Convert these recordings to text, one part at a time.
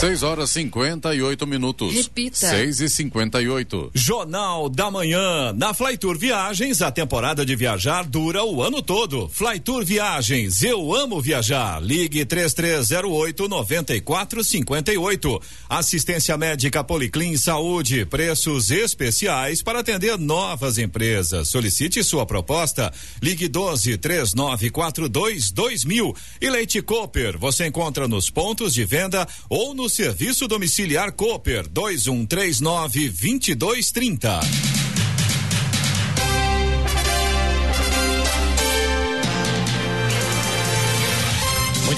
6 horas 58 minutos. Repita. 6 e 58. Jornal da Manhã. Na Flytour Viagens, a temporada de viajar dura o ano todo. Flytour Viagens, eu amo viajar. Ligue 3308 9458. Assistência médica Policlin Saúde, preços especiais para atender novas empresas. Solicite sua proposta. Ligue 12 3942 2000. E Leite Cooper, você encontra nos pontos de venda ou no serviço domiciliar Cooper 2139 2230.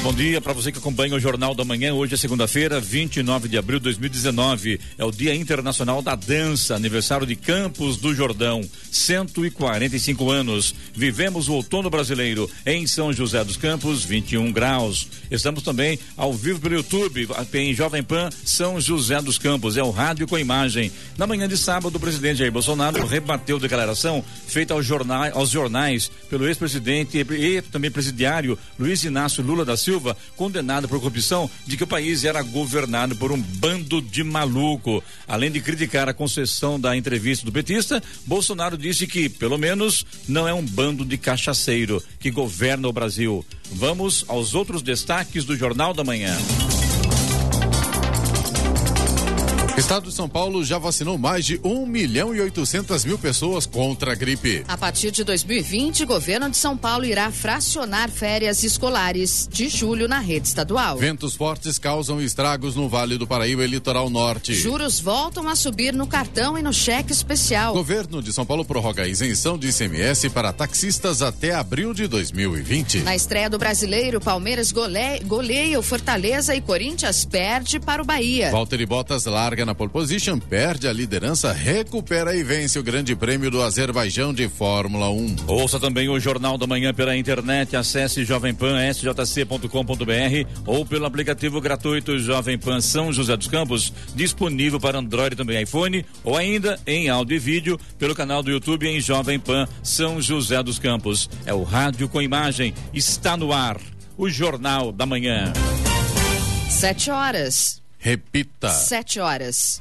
Bom dia para você que acompanha o Jornal da Manhã. Hoje é segunda-feira, 29 de abril de 2019. É o Dia Internacional da Dança, aniversário de Campos do Jordão. 145 anos. Vivemos o outono brasileiro em São José dos Campos, 21 graus. Estamos também ao vivo pelo YouTube, em Jovem Pan, São José dos Campos. É o rádio com imagem. Na manhã de sábado, o presidente Jair Bolsonaro rebateu declaração feita aos jornais, aos jornais pelo ex-presidente e também presidiário Luiz Inácio Lula da Silva, condenado por corrupção, de que o país era governado por um bando de maluco. Além de criticar a concessão da entrevista do petista, Bolsonaro disse que, pelo menos, não é um bando de cachaceiro que governa o Brasil. Vamos aos outros destaques do Jornal da Manhã. Estado de São Paulo já vacinou mais de 1 milhão e 800 mil pessoas contra a gripe. A partir de 2020, o governo de São Paulo irá fracionar férias escolares de julho na rede estadual. Ventos fortes causam estragos no Vale do Paraíba e Litoral Norte. Juros voltam a subir no cartão e no cheque especial. Governo de São Paulo prorroga a isenção de ICMS para taxistas até abril de 2020. Na estreia do brasileiro, Palmeiras gole... goleia o Fortaleza e Corinthians perde para o Bahia. Valtteri Bottas larga na pole position, perde a liderança, recupera e vence o Grande Prêmio do Azerbaijão de Fórmula 1. Ouça também o Jornal da Manhã pela internet, acesse jovempan.sjc.com.br ou pelo aplicativo gratuito Jovem Pan São José dos Campos, disponível para Android e também iPhone, ou ainda em áudio e vídeo pelo canal do YouTube em Jovem Pan São José dos Campos. É o rádio com imagem, está no ar. O Jornal da Manhã. Sete horas. Repita. Sete horas.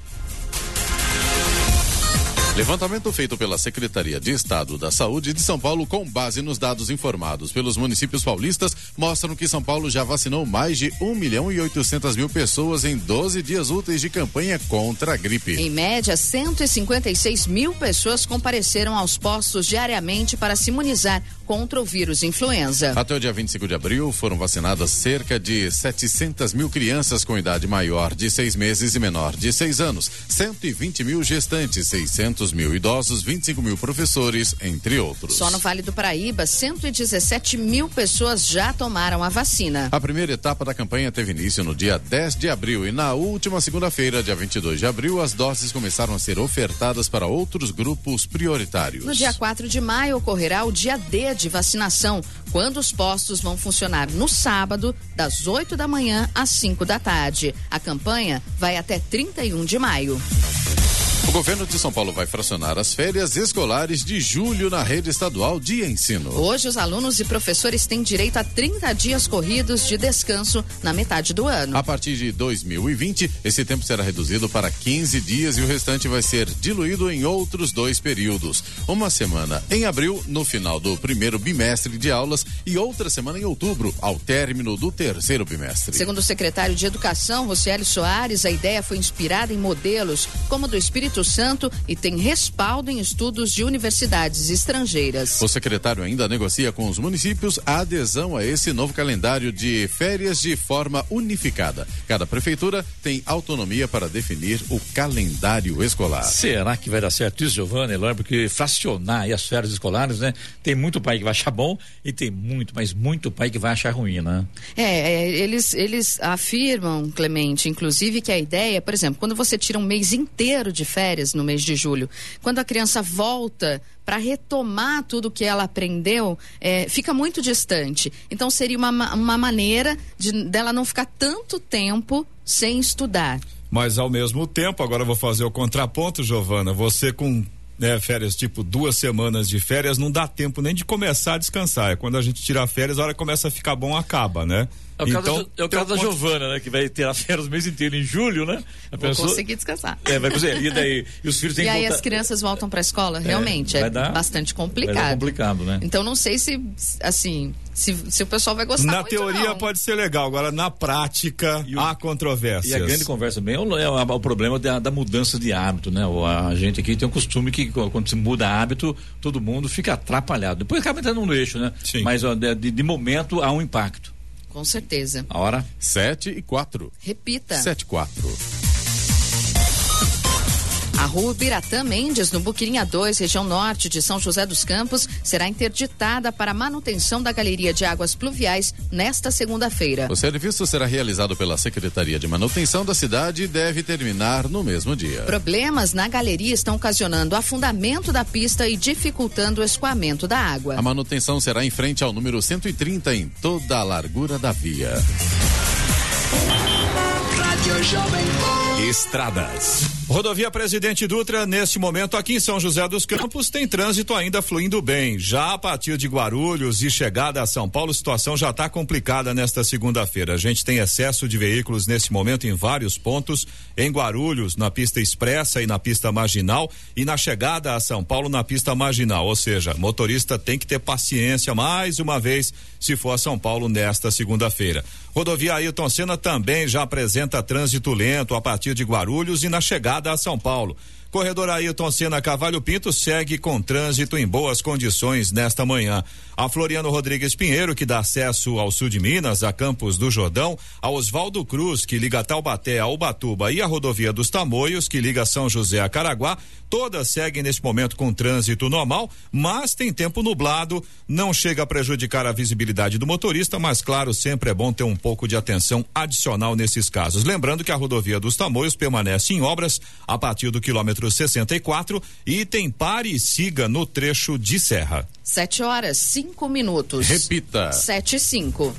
Levantamento feito pela Secretaria de Estado da Saúde de São Paulo, com base nos dados informados pelos municípios paulistas, mostram que São Paulo já vacinou mais de 1 milhão e 800 mil pessoas em 12 dias úteis de campanha contra a gripe. Em média, 156 mil pessoas compareceram aos postos diariamente para se imunizar contra o vírus influenza. Até o dia 25 de abril, foram vacinadas cerca de 700 mil crianças com idade maior de seis meses e menor de seis anos, 120 mil gestantes, 600 mil idosos, 25 mil professores, entre outros. Só no Vale do Paraíba, 117 mil pessoas já tomaram a vacina. A primeira etapa da campanha teve início no dia 10 de abril e na última segunda-feira, dia 22 de abril, as doses começaram a ser ofertadas para outros grupos prioritários. No dia 4 de maio ocorrerá o dia D de vacinação, quando os postos vão funcionar no sábado, das 8 da manhã às 5 da tarde. A campanha vai até 31 de maio. O governo de São Paulo vai fracionar as férias escolares de julho na rede estadual de ensino. Hoje, os alunos e professores têm direito a 30 dias corridos de descanso na metade do ano. A partir de 2020, esse tempo será reduzido para 15 dias e o restante vai ser diluído em outros dois períodos. Uma semana em abril, no final do primeiro bimestre de aulas, e outra semana em outubro, ao término do terceiro bimestre. Segundo o secretário de Educação, Rocieli Soares, a ideia foi inspirada em modelos como do Espírito Santo e tem respaldo em estudos de universidades estrangeiras. O secretário ainda negocia com os municípios a adesão a esse novo calendário de férias de forma unificada. Cada prefeitura tem autonomia para definir o calendário escolar. Será que vai dar certo isso, Giovanni, Eloy? Porque fracionar aí as férias escolares, né? Tem muito pai que vai achar bom e tem muito, mas muito pai que vai achar ruim, né? É, é eles, eles afirmam, Clemente, inclusive, que a ideia, por exemplo, quando você tira um mês inteiro de férias no mês de julho, quando a criança volta para retomar tudo que ela aprendeu, é, fica muito distante. Então seria uma, uma maneira de dela não ficar tanto tempo sem estudar. Mas ao mesmo tempo, agora vou fazer o contraponto, Giovana, você com né, férias tipo duas semanas de férias, não dá tempo nem de começar a descansar. É quando a gente tira férias, a hora que começa a ficar bom, acaba, né? É o então, caso, da, é o caso da Giovana, né? Que vai ter a férias o mês inteiro em julho, né? A Vou pessoa... conseguir descansar. É, vai conseguir. E daí? E os filhos têm E aí voltar... as crianças voltam para a escola? É, Realmente, é, dar, bastante complicado. Vai dar complicado, né? Então não sei se, assim, se, se o pessoal vai gostar Na muito, teoria não. pode ser legal, agora na prática o, há controvérsias. E a grande conversa bem é o, é o problema da, da, mudança de hábito, né? A gente aqui tem um costume que quando se muda hábito, todo mundo fica atrapalhado. Depois acaba entrando no eixo, né? Sim. Mas ó, de, de momento há um impacto. Com certeza. A hora? Sete e quatro. Repita. Sete e quatro. A rua Biratã Mendes, no Buquirinha 2, região norte de São José dos Campos, será interditada para manutenção da galeria de águas pluviais nesta segunda-feira. O serviço será realizado pela Secretaria de Manutenção da cidade e deve terminar no mesmo dia. Problemas na galeria estão ocasionando afundamento da pista e dificultando o escoamento da água. A manutenção será em frente ao número 130 em toda a largura da via. Rádio Jovem Estradas. Rodovia Presidente Dutra, neste momento aqui em São José dos Campos, tem trânsito ainda fluindo bem. Já a partir de Guarulhos e chegada a São Paulo, a situação já está complicada nesta segunda-feira. A gente tem excesso de veículos neste momento em vários pontos, em Guarulhos, na pista expressa e na pista marginal, e na chegada a São Paulo na pista marginal. Ou seja, motorista tem que ter paciência mais uma vez se for a São Paulo nesta segunda-feira. Rodovia Ailton Senna também já apresenta trânsito lento a partir de Guarulhos e na chegada a São Paulo. Corredor Ailton Senna Cavalho Pinto segue com trânsito em boas condições nesta manhã. A Floriano Rodrigues Pinheiro, que dá acesso ao sul de Minas, a Campos do Jordão, a Oswaldo Cruz, que liga Taubaté a Ubatuba e a rodovia dos Tamoios, que liga São José a Caraguá, todas seguem neste momento com trânsito normal, mas tem tempo nublado, não chega a prejudicar a visibilidade do motorista, mas claro, sempre é bom ter um pouco de atenção adicional nesses casos. Lembrando que a rodovia dos Tamoios permanece em obras a partir do quilômetro 64 e tem pare e siga no trecho de serra. Sete horas, cinco minutos. Repita. Sete e cinco.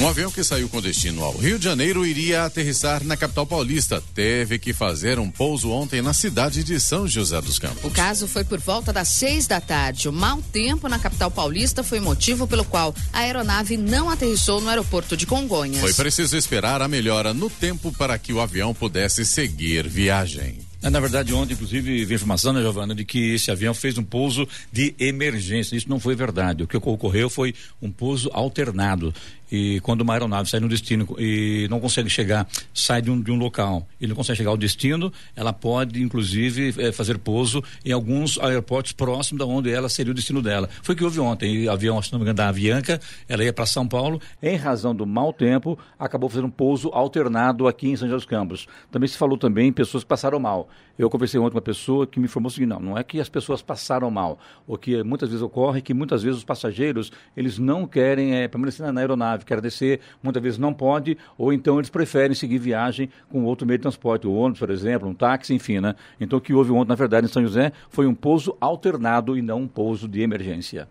Um avião que saiu com destino ao Rio de Janeiro iria aterrissar na capital paulista. Teve que fazer um pouso ontem na cidade de São José dos Campos. O caso foi por volta das seis da tarde. O mau tempo na capital paulista foi motivo pelo qual a aeronave não aterrissou no aeroporto de Congonhas. Foi preciso esperar a melhora no tempo para que o avião pudesse seguir viagem. Na verdade, ontem, inclusive, vi informação, né, Giovana, de que esse avião fez um pouso de emergência. Isso não foi verdade. O que ocorreu foi um pouso alternado. E quando uma aeronave sai no destino e não consegue chegar, sai de um, de um local e não consegue chegar ao destino, ela pode, inclusive, é, fazer pouso em alguns aeroportos próximos da onde ela seria o destino dela. Foi o que houve ontem. O avião, se não me engano, da Avianca, ela ia para São Paulo, em razão do mau tempo, acabou fazendo um pouso alternado aqui em São José dos Campos. Também se falou também em pessoas que passaram mal. Eu conversei ontem com uma pessoa que me informou o seguinte: não, não é que as pessoas passaram mal. O que muitas vezes ocorre é que muitas vezes os passageiros eles não querem é, permanecer na aeronave, querem descer, muitas vezes não pode, ou então eles preferem seguir viagem com outro meio de transporte, o ônibus, por exemplo, um táxi, enfim, né? Então o que houve ontem, na verdade, em São José foi um pouso alternado e não um pouso de emergência.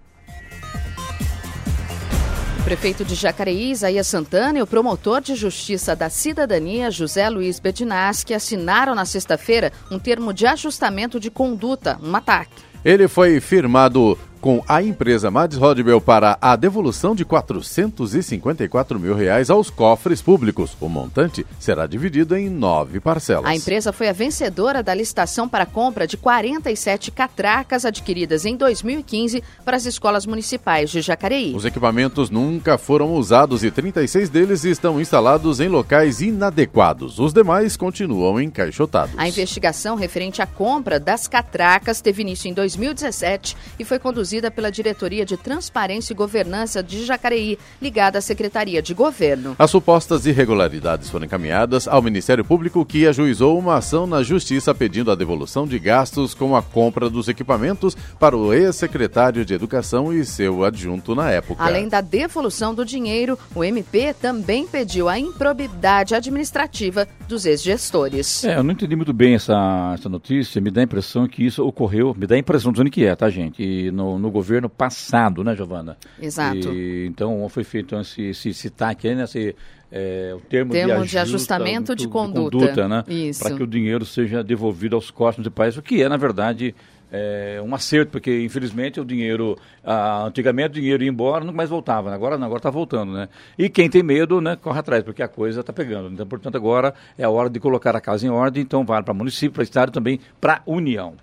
O prefeito de Jacareí, Isaías Santana, e o promotor de Justiça da Cidadania, José Luiz Bedinaschi, assinaram na sexta-feira um termo de ajustamento de conduta, um ataque. Ele foi firmado com a empresa Mads Rodbell para a devolução de 454 mil reais aos cofres públicos. O montante será dividido em nove parcelas. A empresa foi a vencedora da licitação para a compra de 47 catracas adquiridas em 2015 para as escolas municipais de Jacareí. Os equipamentos nunca foram usados e 36 deles estão instalados em locais inadequados. Os demais continuam encaixotados. A investigação referente à compra das catracas teve início em 2017 e foi conduzida conduzida pela Diretoria de Transparência e Governança de Jacareí, ligada à Secretaria de Governo. As supostas irregularidades foram encaminhadas ao Ministério Público, que ajuizou uma ação na Justiça pedindo a devolução de gastos com a compra dos equipamentos para o ex-secretário de Educação e seu adjunto na época. Além da devolução do dinheiro, o MP também pediu a improbidade administrativa dos ex-gestores. É, eu não entendi muito bem essa, essa notícia, me dá a impressão que isso ocorreu, me dá a impressão, dizendo que é, tá, gente? E no, no governo passado, né, Giovana? Exato. E, então foi feito esse, esse, esse TAC aí, né, esse, é, o termo, termo de, ajusta, de, ajustamento de conduta, de conduta né? Isso. Para que o dinheiro seja devolvido aos costos do país, o que é, na verdade, é, um acerto, porque infelizmente o dinheiro, ah, antigamente o dinheiro ia embora, nunca mais voltava, né? agora não, agora está voltando, né? E quem tem medo, né, corre atrás, porque a coisa está pegando. Então, portanto, agora é a hora de colocar a casa em ordem, então vale para município, para estado também para União.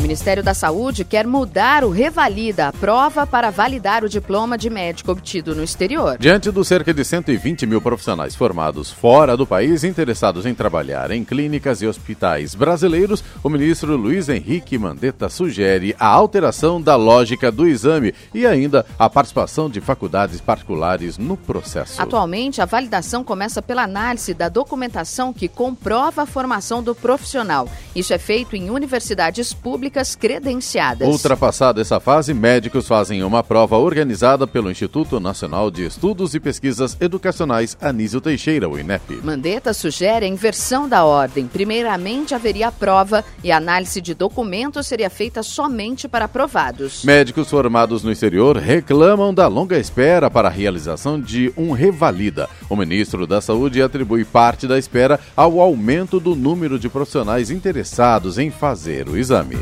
O Ministério da Saúde quer mudar o Revalida, a prova para validar o diploma de médico obtido no exterior. Diante dos cerca de 120 mil profissionais formados fora do país interessados em trabalhar em clínicas e hospitais brasileiros, o ministro Luiz Henrique Mandetta sugere a alteração da lógica do exame e ainda a participação de faculdades particulares no processo. Atualmente, a validação começa pela análise da documentação que comprova a formação do profissional. Isso é feito em universidades públicas credenciadas. Ultrapassada essa fase, médicos fazem uma prova organizada pelo Instituto Nacional de Estudos e Pesquisas Educacionais Anísio Teixeira, o INEP. Mandetta sugere a inversão da ordem. Primeiramente haveria a prova e a análise de documentos seria feita somente para aprovados. Médicos formados no exterior reclamam da longa espera para a realização de um revalida. O ministro da Saúde atribui parte da espera ao aumento do número de profissionais interessados em fazer o exame.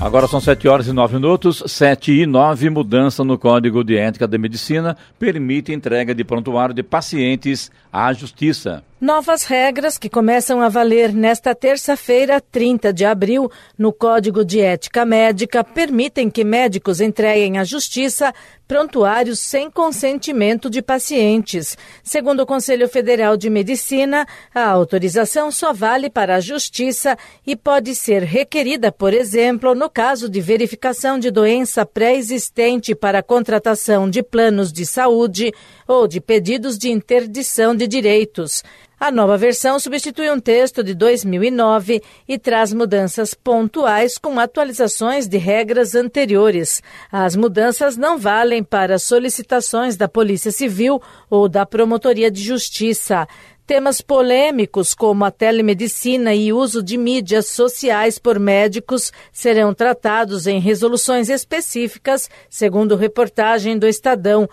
Agora são 7 horas e 9 minutos, 7 e 9, mudança no Código de Ética da Medicina permite entrega de prontuário de pacientes à Justiça. Novas regras que começam a valer nesta terça-feira, 30 de abril, no Código de Ética Médica, permitem que médicos entreguem à Justiça prontuários sem consentimento de pacientes. Segundo o Conselho Federal de Medicina, a autorização só vale para a Justiça e pode ser requerida, por exemplo, no caso de verificação de doença pré-existente para contratação de planos de saúde ou de pedidos de interdição de direitos. A nova versão substitui um texto de 2009 e traz mudanças pontuais com atualizações de regras anteriores. As mudanças não valem para solicitações da Polícia Civil ou da Promotoria de Justiça. Temas polêmicos como a telemedicina e uso de mídias sociais por médicos serão tratados em resoluções específicas, segundo reportagem do Estadão.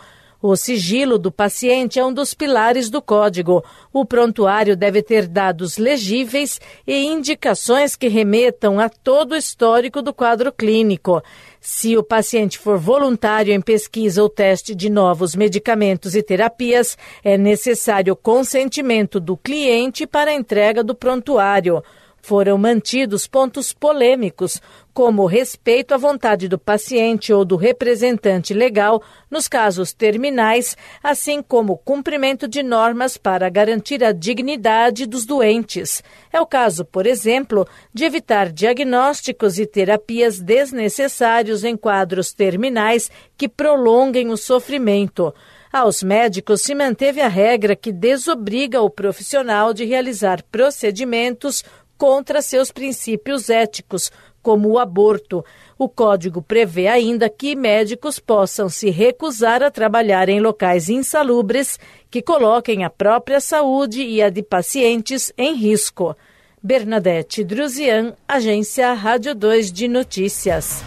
O sigilo do paciente é um dos pilares do código. O prontuário deve ter dados legíveis e indicações que remetam a todo o histórico do quadro clínico. Se o paciente for voluntário em pesquisa ou teste de novos medicamentos e terapias, é necessário consentimento do cliente para a entrega do prontuário foram mantidos pontos polêmicos, como respeito à vontade do paciente ou do representante legal nos casos terminais, assim como cumprimento de normas para garantir a dignidade dos doentes. É o caso, por exemplo, de evitar diagnósticos e terapias desnecessários em quadros terminais que prolonguem o sofrimento. Aos médicos se manteve a regra que desobriga o profissional de realizar procedimentos contra seus princípios éticos, como o aborto. O código prevê ainda que médicos possam se recusar a trabalhar em locais insalubres que coloquem a própria saúde e a de pacientes em risco. Bernadette Druzian, Agência Rádio 2 de Notícias.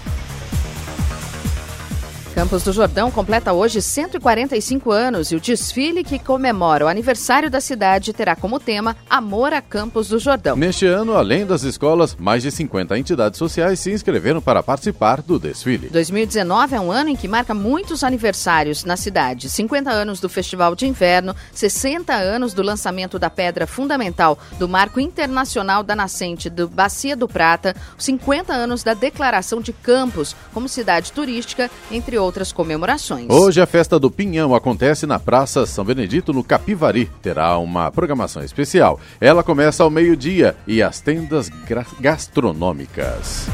Campos do Jordão completa hoje 145 anos e o desfile que comemora o aniversário da cidade terá como tema Amor a Campos do Jordão. Neste ano, além das escolas, mais de 50 entidades sociais se inscreveram para participar do desfile. 2019 é um ano em que marca muitos aniversários na cidade: 50 anos do Festival de Inverno, 60 anos do lançamento da pedra fundamental do Marco Internacional da Nascente do Bacia do Prata, 50 anos da declaração de Campos como cidade turística, entre outros outras comemorações. Hoje a festa do Pinhão acontece na Praça São Benedito, no Capivari. Terá uma programação especial. Ela começa ao meio-dia e as tendas gastronômicas.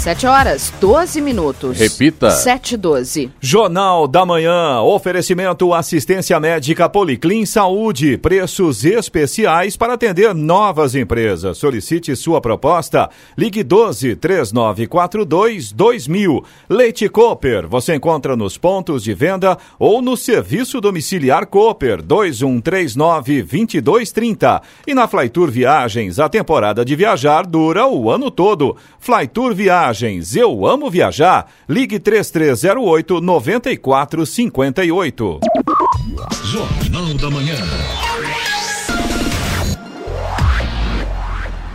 7 horas, 12 minutos. Repita. 7 12. Jornal da Manhã. Oferecimento assistência médica Policlin Saúde. Preços especiais para atender novas empresas. Solicite sua proposta. Ligue 12 3942 2000. Leite Cooper. Você encontra nos pontos de venda ou no serviço domiciliar Cooper 2139 2230. E na Flytour Viagens, a temporada de viajar dura o ano todo. Flytour Viagens Viagens. Eu amo viajar. Ligue 3308 9458. Jornal da Manhã.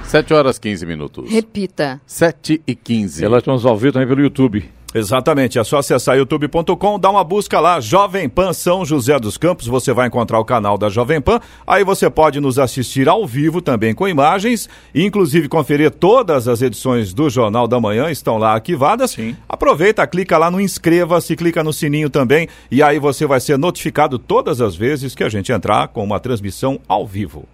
7 horas 15 minutos. Repita. 7 e 15. Elas estão ao vivo também pelo YouTube. Exatamente, é só acessar youtube.com, dá uma busca lá, Jovem Pan São José dos Campos, você vai encontrar o canal da Jovem Pan, aí você pode nos assistir ao vivo também com imagens, inclusive conferir todas as edições do Jornal da Manhã, estão lá arquivadas. Sim. Aproveita, clica lá no inscreva-se, clica no sininho também, e aí você vai ser notificado todas as vezes que a gente entrar com uma transmissão ao vivo.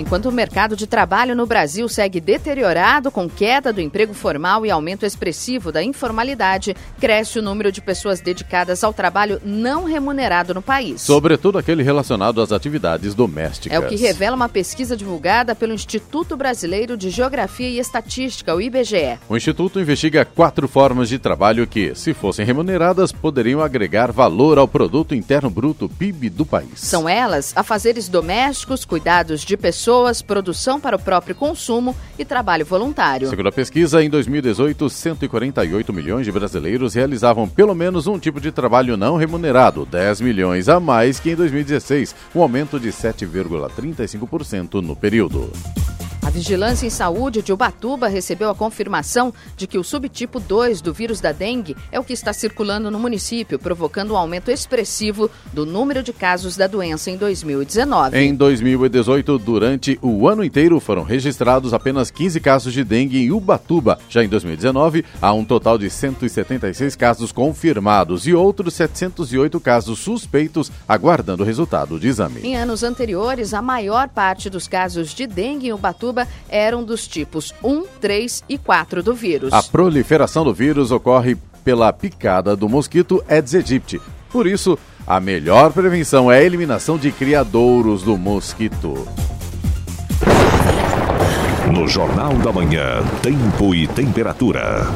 Enquanto o mercado de trabalho no Brasil segue deteriorado, com queda do emprego formal e aumento expressivo da informalidade, cresce o número de pessoas dedicadas ao trabalho não remunerado no país. Sobretudo aquele relacionado às atividades domésticas. É o que revela uma pesquisa divulgada pelo Instituto Brasileiro de Geografia e Estatística, o IBGE. O Instituto investiga quatro formas de trabalho que, se fossem remuneradas, poderiam agregar valor ao produto interno bruto PIB do país. São elas afazeres domésticos, cuidados de pessoas pessoas, produção para o próprio consumo e trabalho voluntário. Segundo a pesquisa, em 2018, 148 milhões de brasileiros realizavam pelo menos um tipo de trabalho não remunerado, 10 milhões a mais que em 2016, um aumento de 7,35% no período. A Vigilância em Saúde de Ubatuba recebeu a confirmação de que o subtipo 2 do vírus da dengue é o que está circulando no município, provocando um aumento expressivo do número de casos da doença em 2019. Em 2018, durante o ano inteiro, foram registrados apenas 15 casos de dengue em Ubatuba. Já em 2019, há um total de 176 casos confirmados e outros 708 casos suspeitos aguardando o resultado de exame. Em anos anteriores, a maior parte dos casos de dengue em Ubatuba eram dos tipos 1, 3 e 4 do vírus. A proliferação do vírus ocorre pela picada do mosquito Aedes aegypti. Por isso, a melhor prevenção é a eliminação de criadouros do mosquito. No Jornal da Manhã, tempo e temperatura.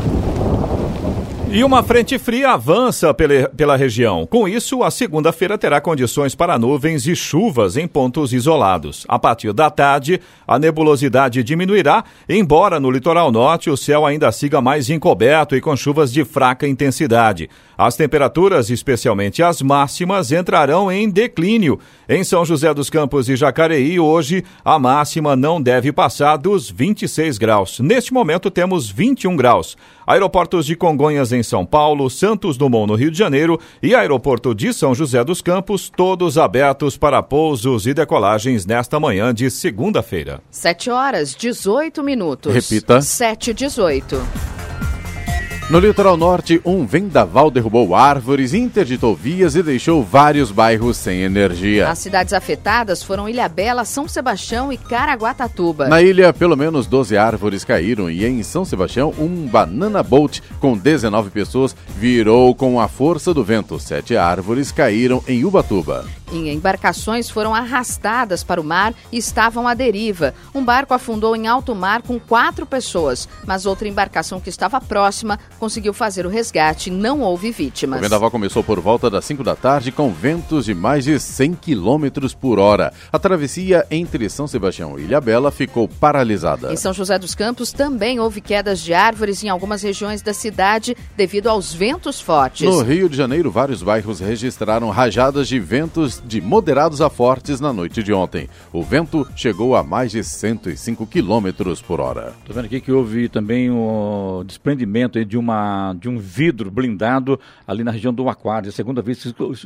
E uma frente fria avança pela, região. Com isso, a segunda-feira terá condições para nuvens e chuvas em pontos isolados. A partir da tarde, a nebulosidade diminuirá, embora no litoral norte o céu ainda siga mais encoberto e com chuvas de fraca intensidade. As temperaturas, especialmente as máximas, entrarão em declínio. Em São José dos Campos e Jacareí, hoje, a máxima não deve passar dos 26 graus. Neste momento, temos 21 graus. Aeroportos de Congonhas em São Paulo, Santos Dumont no Rio de Janeiro e Aeroporto de São José dos Campos, todos abertos para pousos e decolagens nesta manhã de segunda-feira. 7 horas 18 minutos. Repita. 7 e 18. No litoral norte, um vendaval derrubou árvores, interditou vias e deixou vários bairros sem energia. As cidades afetadas foram Ilhabela, São Sebastião e Caraguatatuba. Na ilha, pelo menos 12 árvores caíram e em São Sebastião, um banana boat com 19 pessoas virou com a força do vento. Sete árvores caíram em Ubatuba. Em embarcações foram arrastadas para o mar e estavam à deriva. Um barco afundou em alto mar com quatro pessoas, mas outra embarcação que estava próxima conseguiu fazer o resgate não houve vítimas. O vendaval começou por volta das 5 da tarde com ventos de mais de 100 km por hora. A travessia entre São Sebastião e Ilhabela ficou paralisada. Em São José dos Campos também houve quedas de árvores em algumas regiões da cidade devido aos ventos fortes. No Rio de Janeiro, vários bairros registraram rajadas de ventos de moderados a fortes na noite de ontem. O vento chegou a mais de 105 km por hora. Estou vendo aqui que houve também o desprendimento de, uma, de um vidro blindado ali na região do Aquário. É a segunda vez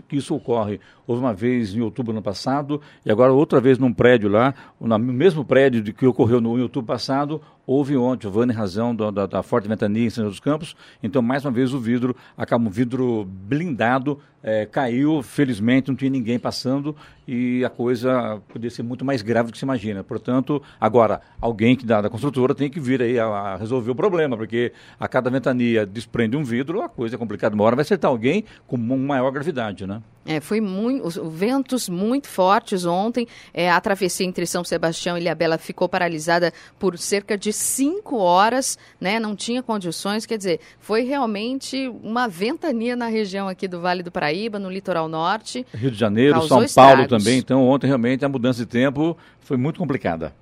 que isso, ocorre. Houve uma vez em outubro ano passado e agora outra vez num prédio lá, no mesmo prédio que ocorreu no outubro passado, houve ontem, o Vane razão da, da, da, forte ventania em São José dos Campos, então mais uma vez o vidro, acaba um vidro blindado, é, caiu, felizmente não tinha ninguém passando e a coisa poderia ser muito mais grave do que se imagina. Portanto, agora, alguém que da, da construtora tem que vir aí a, a, resolver o problema, porque a cada ventania desprende um vidro, a coisa é complicada. Uma hora vai acertar alguém com maior gravidade, né? É, foi muito, os ventos muito fortes ontem. É, a travessia entre São Sebastião e Ilhabela ficou paralisada por cerca de cinco horas, né? Não tinha condições, quer dizer, foi realmente uma ventania na região aqui do Vale do Paraíba, no litoral norte. Rio de Janeiro, São Paulo também. Então, ontem realmente a mudança de tempo foi muito complicada.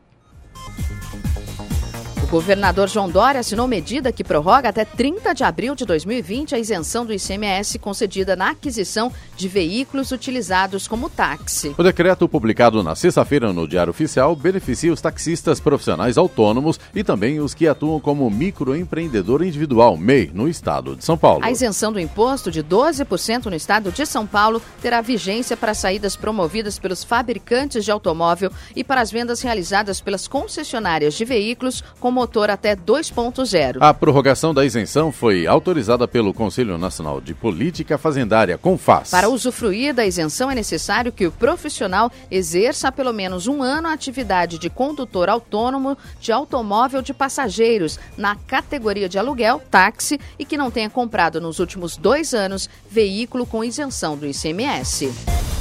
O governador João Dória assinou medida que prorroga até 30 de abril de 2020 a isenção do ICMS concedida na aquisição de veículos utilizados como táxi. O decreto publicado na sexta-feira no Diário Oficial beneficia os taxistas profissionais autônomos e também os que atuam como microempreendedor individual, MEI, no estado de São Paulo. A isenção do imposto de 12% no estado de São Paulo terá vigência para saídas promovidas pelos fabricantes de automóvel e para as vendas realizadas pelas concessionárias de veículos como motor até 2.0. A prorrogação da isenção foi autorizada pelo Conselho Nacional de Política Fazendária, CONFAS. Para usufruir da isenção é necessário que o profissional exerça pelo menos um ano a atividade de condutor autônomo de automóvel de passageiros na categoria de aluguel, táxi e que não tenha comprado nos últimos dois anos veículo com isenção do ICMS.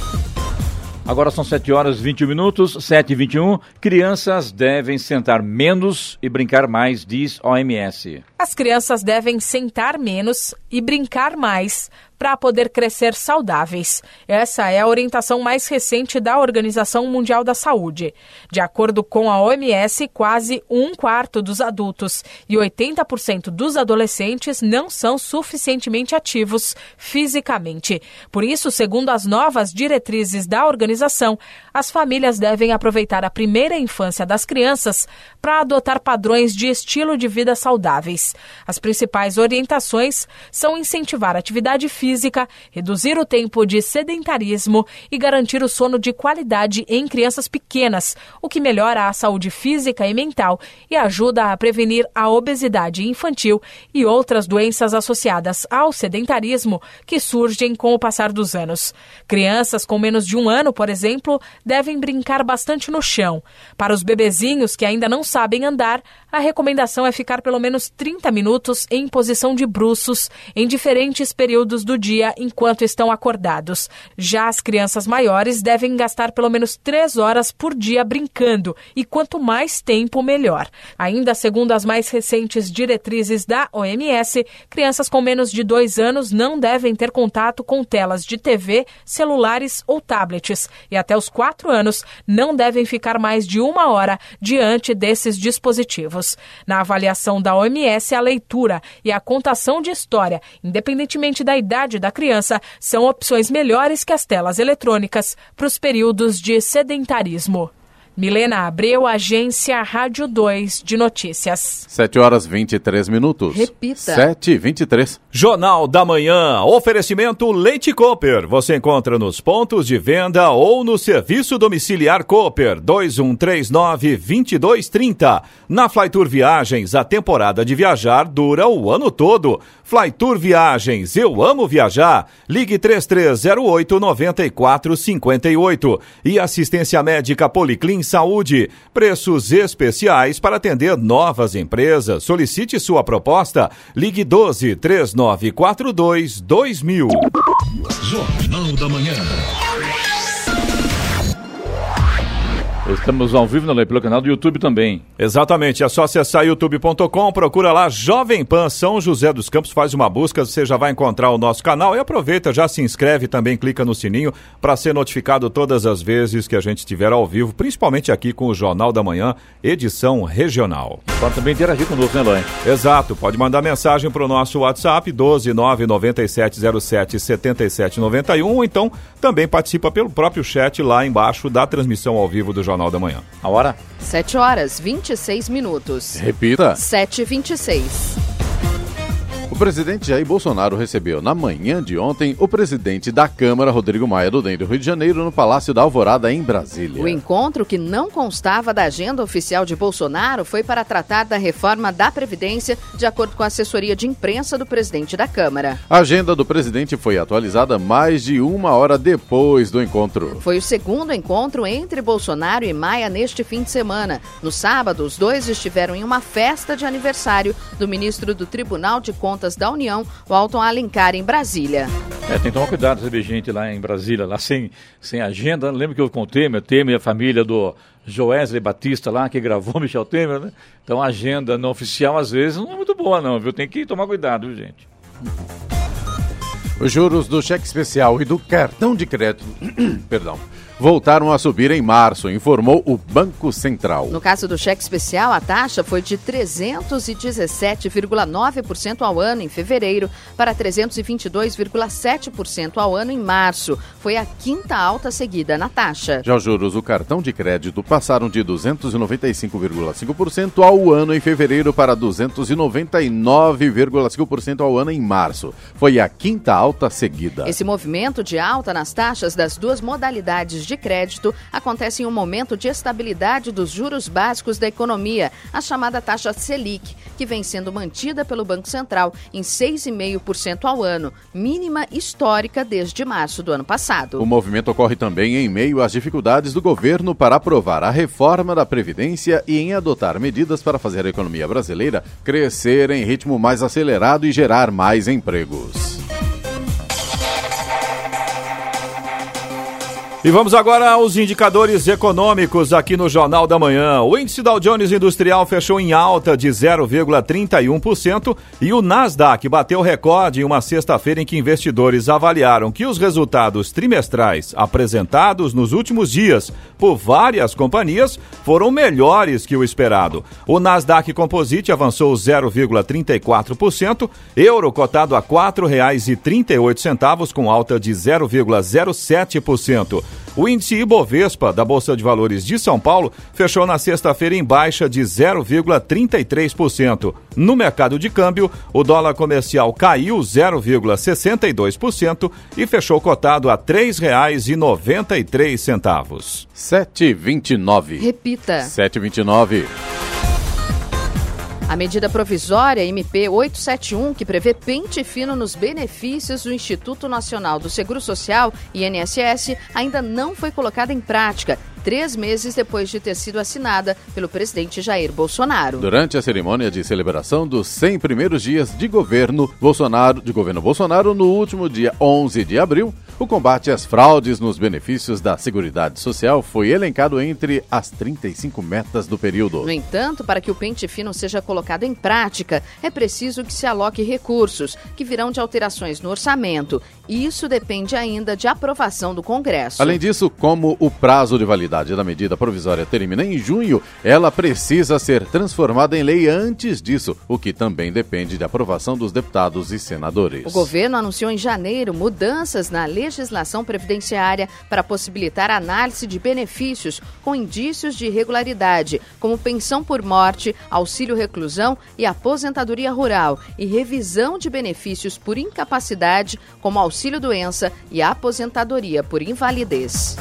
Agora são 7 horas e 21 minutos, 7 e 21. Crianças devem sentar menos e brincar mais, diz OMS. As crianças devem sentar menos e brincar mais para poder crescer saudáveis. Essa é a orientação mais recente da Organização Mundial da Saúde. De acordo com a OMS, quase um quarto dos adultos e 80% dos adolescentes não são suficientemente ativos fisicamente. Por isso, segundo as novas diretrizes da organização, as famílias devem aproveitar a primeira infância das crianças para adotar padrões de estilo de vida saudáveis. As principais orientações são incentivar atividade física física, reduzir o tempo de sedentarismo e garantir o sono de qualidade em crianças pequenas, o que melhora a saúde física e mental e ajuda a prevenir a obesidade infantil e outras doenças associadas ao sedentarismo que surgem com o passar dos anos. Crianças com menos de um ano, por exemplo, devem brincar bastante no chão. Para os bebezinhos que ainda não sabem andar, a recomendação é ficar pelo menos 30 minutos em posição de bruços em diferentes períodos do dia enquanto estão acordados. Já as crianças maiores devem gastar pelo menos três horas por dia brincando e quanto mais tempo, melhor. Ainda segundo as mais recentes diretrizes da OMS, crianças com menos de dois anos não devem ter contato com telas de TV, celulares ou tablets e até os quatro anos não devem ficar mais de uma hora diante desses dispositivos. Na avaliação da OMS, a leitura e a contação de história, independentemente da idade da criança são opções melhores que as telas eletrônicas para os períodos de sedentarismo. Milena Abreu, Agência Rádio 2 de Notícias. 7 horas 23 minutos. Repita. 7 e 23. Jornal da Manhã. Oferecimento Leite Cooper. Você encontra nos pontos de venda ou no serviço domiciliar Cooper 2139 2230. Na Flytour Viagens, a temporada de viajar dura o ano todo. Flytour Viagens, eu amo viajar. Ligue 3308 9458. E assistência médica Policlin Saúde. Preços especiais para atender novas empresas. Solicite sua proposta. Ligue 12 3942 2000. Jornal da Manhã. Estamos ao vivo né, pelo canal do YouTube também. Exatamente, é só acessar youtube.com, procura lá Jovem Pan São José dos Campos, faz uma busca, você já vai encontrar o nosso canal e aproveita, já se inscreve também, clica no sininho para ser notificado todas as vezes que a gente estiver ao vivo, principalmente aqui com o Jornal da Manhã, edição regional. Pode também interagir conosco, né, Lói? Exato, pode mandar mensagem para o nosso WhatsApp 12997077791 ou então também participa pelo próprio chat lá embaixo da transmissão ao vivo do Jornal Jornal da Manhã. A hora? 7 horas 26 minutos. Repita. 7 e 26. O presidente Jair Bolsonaro recebeu na manhã de ontem o presidente da Câmara, Rodrigo Maia, do DEM do Rio de Janeiro, no Palácio da Alvorada, em Brasília. O encontro, que não constava da agenda oficial de Bolsonaro, foi para tratar da reforma da Previdência, de acordo com a assessoria de imprensa do presidente da Câmara. A agenda do presidente foi atualizada mais de uma hora depois do encontro. Foi o segundo encontro entre Bolsonaro e Maia neste fim de semana. No sábado, os dois estiveram em uma festa de aniversário do ministro do Tribunal de Contas Contas da União, Walton Alencar, em Brasília. É, tem que tomar cuidado receber gente lá em Brasília, lá sem, sem agenda. Lembra que eu com o Temer, Temer e a família do Joesley Batista lá, que gravou Michel Temer, né? Então a agenda não oficial, às vezes, não é muito boa, não, viu? Tem que tomar cuidado, viu, gente? Os juros do cheque especial e do cartão de crédito, perdão, voltaram a subir em março, informou o Banco Central. No caso do cheque especial, a taxa foi de 317,9% ao ano em fevereiro para 322,7% ao ano em março. Foi a quinta alta seguida na taxa. Já os juros do cartão de crédito passaram de 295,5% ao ano em fevereiro para 299,5% ao ano em março. Foi a quinta alta seguida. Esse movimento de alta nas taxas das duas modalidades de crédito acontece em um momento de estabilidade dos juros básicos da economia, a chamada taxa Selic, que vem sendo mantida pelo Banco Central em 6,5% ao ano, mínima histórica desde março do ano passado. O movimento ocorre também em meio às dificuldades do governo para aprovar a reforma da Previdência e em adotar medidas para fazer a economia brasileira crescer em ritmo mais acelerado e gerar mais empregos. E vamos agora aos indicadores econômicos aqui no Jornal da Manhã. O índice Dow Jones Industrial fechou em alta de 0,31% e o Nasdaq bateu recorde em uma sexta-feira em que investidores avaliaram que os resultados trimestrais apresentados nos últimos dias por várias companhias foram melhores que o esperado. O Nasdaq Composite avançou 0,34%, euro cotado a R$ 4,38 com alta de 0,07%. O índice Ibovespa da Bolsa de Valores de São Paulo fechou na sexta-feira em baixa de 0,33%. No mercado de câmbio, o dólar comercial caiu 0,62% e fechou cotado a R$ 3,93. 7,29. Repita. 7,29. A medida provisória MP 871, que prevê pente fino nos benefícios do Instituto Nacional do Seguro Social, INSS, ainda não foi colocada em prática três meses depois de ter sido assinada pelo presidente Jair Bolsonaro. Durante a cerimônia de celebração dos 100 primeiros dias de governo Bolsonaro, de governo Bolsonaro, no último dia 11 de abril, o combate às fraudes nos benefícios da Seguridade Social foi elencado entre as 35 metas do período. No entanto, para que o pente fino seja colocado em prática, é preciso que se aloque recursos, que virão de alterações no orçamento. E isso depende ainda de aprovação do Congresso. Além disso, como o prazo de validade da medida provisória termina em junho, ela precisa ser transformada em lei antes disso, o que também depende de aprovação dos deputados e senadores. O governo anunciou em janeiro mudanças na legislação previdenciária para possibilitar análise de benefícios com indícios de irregularidade, como pensão por morte, auxílio reclusão e aposentadoria rural, e revisão de benefícios por incapacidade, como auxílio auxílio-doença e aposentadoria por invalidez.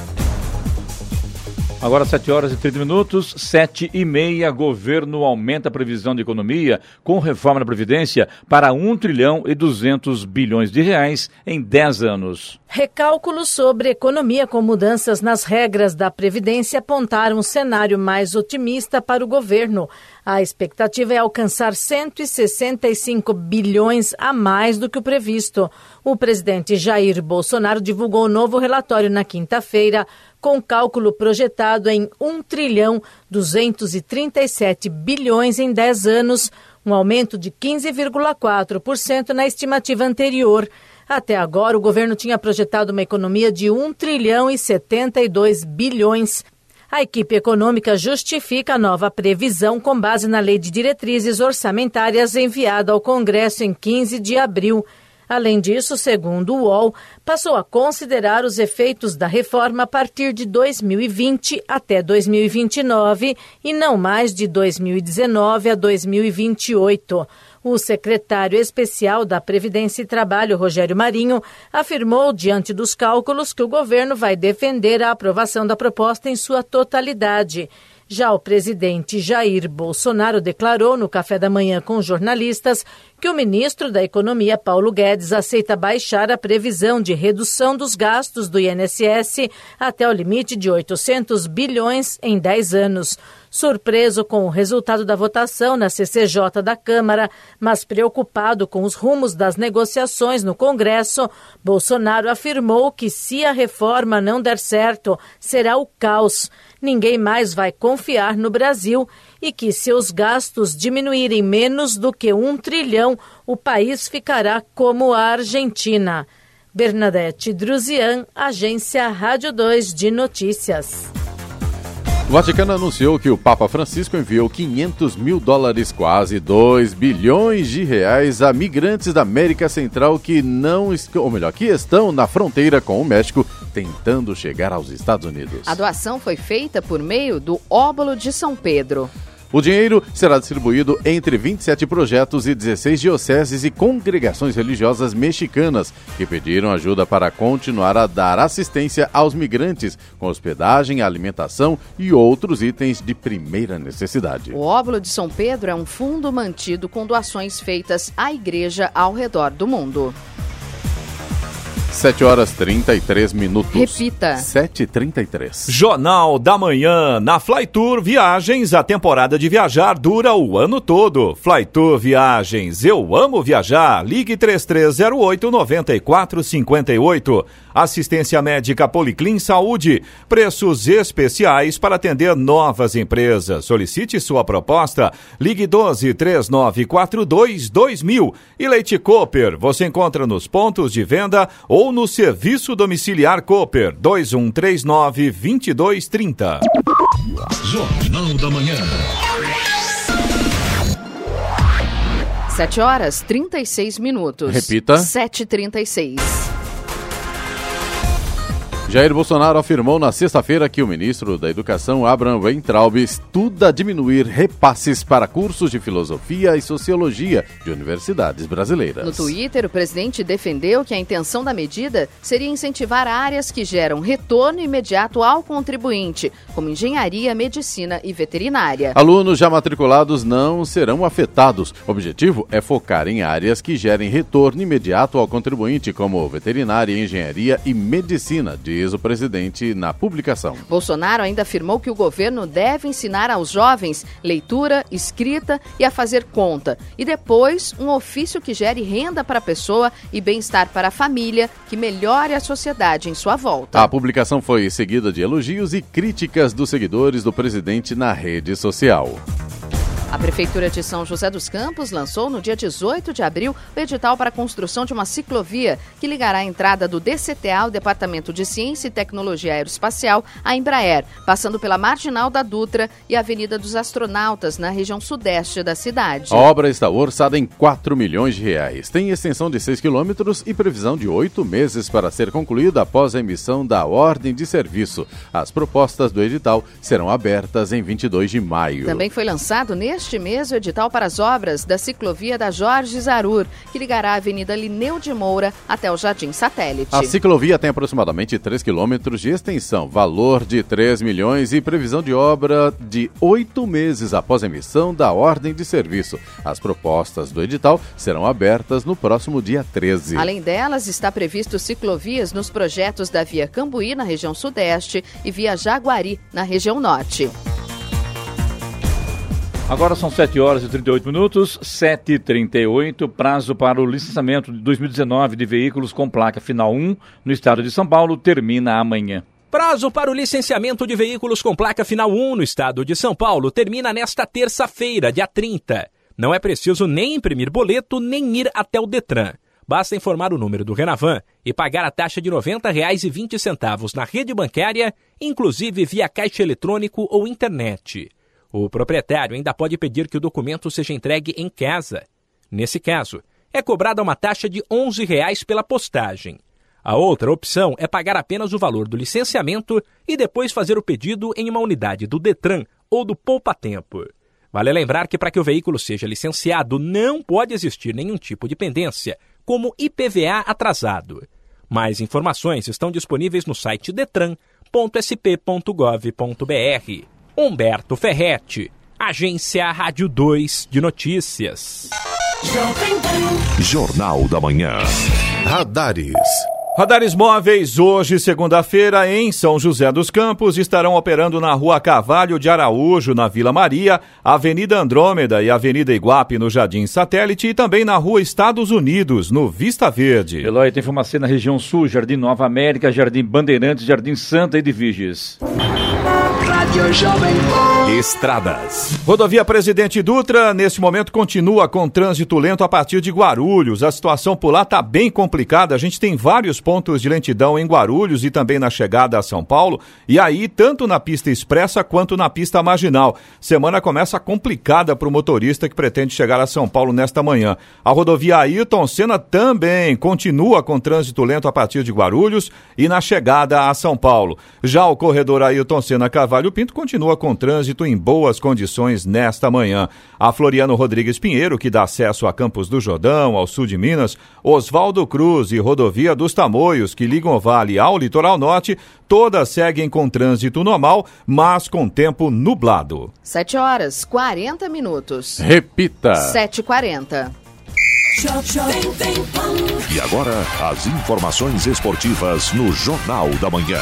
Agora 7 horas e 30 minutos, 7 e meia, governo aumenta a previsão de economia com reforma da Previdência para 1 trilhão e 200 bilhões de reais em 10 anos. Recálculos sobre economia com mudanças nas regras da Previdência apontaram um cenário mais otimista para o governo. A expectativa é alcançar 165 bilhões a mais do que o previsto. O presidente Jair Bolsonaro divulgou um novo relatório na quinta-feira, com cálculo projetado em 1 trilhão 237 bilhões em 10 anos, um aumento de 15,4% na estimativa anterior. Até agora, o governo tinha projetado uma economia de 1 trilhão e 72 bilhões. A equipe econômica justifica a nova previsão com base na Lei de Diretrizes Orçamentárias enviada ao Congresso em 15 de abril. Além disso, segundo o UOL, passou a considerar os efeitos da reforma a partir de 2020 até 2029 e não mais de 2019 a 2028. O secretário especial da Previdência e Trabalho, Rogério Marinho, afirmou diante dos cálculos que o governo vai defender a aprovação da proposta em sua totalidade. Já o presidente Jair Bolsonaro declarou no café da manhã com jornalistas que o ministro da Economia, Paulo Guedes, aceita baixar a previsão de redução dos gastos do INSS até o limite de 800 bilhões em 10 anos. Surpreso com o resultado da votação na CCJ da Câmara, mas preocupado com os rumos das negociações no Congresso, Bolsonaro afirmou que se a reforma não der certo, será o caos ninguém mais vai confiar no Brasil e que, se os gastos diminuírem menos do que um trilhão, o país ficará como a Argentina. Bernadette Druzian, Agência Rádio 2 de Notícias. O Vaticano anunciou que o Papa Francisco enviou 500 mil dólares, quase 2 bilhões de reais, a migrantes da América Central que não, ou melhor, que estão na fronteira com o México, tentando chegar aos Estados Unidos. A doação foi feita por meio do Óbolo de São Pedro. O dinheiro será distribuído entre 27 projetos e 16 dioceses e congregações religiosas mexicanas que pediram ajuda para continuar a dar assistência aos migrantes com hospedagem, alimentação e outros itens de primeira necessidade. O Óbolo de São Pedro é um fundo mantido com doações feitas à igreja ao redor do mundo. 7 horas 33 minutos. Repita. 7h33. Jornal da Manhã. Na Flytour Viagens, a temporada de viajar dura o ano todo. Flytour Viagens. Eu amo viajar. Ligue 3308 9458. Assistência médica Policlin Saúde. Preços especiais para atender novas empresas. Solicite sua proposta. Ligue 12 3942 2000. E Leite Cooper. Você encontra nos pontos de venda ou no serviço domiciliar Cooper 2139 2230. Jornal da Manhã. 7 horas 36 minutos. Repita. 7h36. Jair Bolsonaro afirmou na sexta-feira que o ministro da Educação, Abraham Weintraub, estuda diminuir repasses para cursos de filosofia e sociologia de universidades brasileiras. No Twitter, o presidente defendeu que a intenção da medida seria incentivar áreas que geram retorno imediato ao contribuinte, como engenharia, medicina e veterinária. Alunos já matriculados não serão afetados. O objetivo é focar em áreas que gerem retorno imediato ao contribuinte, como veterinária, engenharia e medicina, diz o presidente na publicação. Bolsonaro ainda afirmou que o governo deve ensinar aos jovens leitura, escrita e a fazer conta, e depois um ofício que gere renda para a pessoa e bem-estar para a família, que melhore a sociedade em sua volta. A publicação foi seguida de elogios e críticas dos seguidores do presidente na rede social. A Prefeitura de São José dos Campos lançou no dia 18 de abril o edital para a construção de uma ciclovia que ligará a entrada do DCTA ao Departamento de Ciência e Tecnologia Aeroespacial à Embraer, passando pela Marginal da Dutra e a Avenida dos Astronautas, na região sudeste da cidade. A obra está orçada em 4 milhões de reais. Tem extensão de 6 quilômetros e previsão de oito meses para ser concluída após a emissão da ordem de serviço. As propostas do edital serão abertas em 22 de maio. Também foi lançado neste neste mês o edital para as obras da ciclovia da Jorge Zarur, que ligará a Avenida Lineu de Moura até o Jardim Satélite. A ciclovia tem aproximadamente 3 quilômetros de extensão, valor de 3 milhões e previsão de obra de oito meses após a emissão da ordem de serviço. As propostas do edital serão abertas no próximo dia 13. Além delas, está previsto ciclovias nos projetos da Via Cambuí, na região sudeste, e Via Jaguari, na região norte. Agora são 7 horas e 38 minutos, 7 e 38 prazo para o licenciamento de 2019 de veículos com placa final 1 no estado de São Paulo termina amanhã. Prazo para o licenciamento de veículos com placa final 1 no estado de São Paulo termina nesta terça-feira, dia 30. Não é preciso nem imprimir boleto, nem ir até o Detran. Basta informar o número do Renavan e pagar a taxa de R$ 90,20 na rede bancária, inclusive via caixa eletrônico ou internet. O proprietário ainda pode pedir que o documento seja entregue em casa. Nesse caso, é cobrada uma taxa de 11 reais pela postagem. A outra opção é pagar apenas o valor do licenciamento e depois fazer o pedido em uma unidade do Detran ou do Poupa Tempo. Vale lembrar que para que o veículo seja licenciado não pode existir nenhum tipo de pendência, como IPVA atrasado. Mais informações estão disponíveis no site detran.sp.gov.br. Humberto Ferretti, Agência Rádio 2 de Notícias. Jornal da Manhã. Radares. Radares móveis, hoje, segunda-feira, em São José dos Campos, estarão operando na Rua Cavalho de Araújo, na Vila Maria, Avenida Andrômeda e Avenida Iguape, no Jardim Satélite, e também na Rua Estados Unidos, no Vista Verde. Eloy tem informação na região sul, Jardim Nova América, Jardim Bandeirantes, Jardim Santa e de Viges. Estradas. Rodovia Presidente Dutra, neste momento, continua com trânsito lento a partir de Guarulhos. A situação por lá está bem complicada. A gente tem vários pontos de lentidão em Guarulhos e também na chegada a São Paulo. E aí, tanto na pista expressa quanto na pista marginal. Semana começa complicada para o motorista que pretende chegar a São Paulo nesta manhã. A rodovia Ayrton Senna também continua com trânsito lento a partir de Guarulhos e na chegada a São Paulo. Já o corredor Ayrton Senna Carvalho Pinto continua com trânsito em boas condições nesta manhã. A Floriano Rodrigues Pinheiro, que dá acesso a Campos do Jordão, ao sul de Minas, Oswaldo Cruz e Rodovia dos Tamoios, que ligam o Vale ao litoral norte, todas seguem com trânsito normal, mas com tempo nublado. 7 horas 40 minutos. Repita. 7h40. E agora, as informações esportivas no Jornal da Manhã.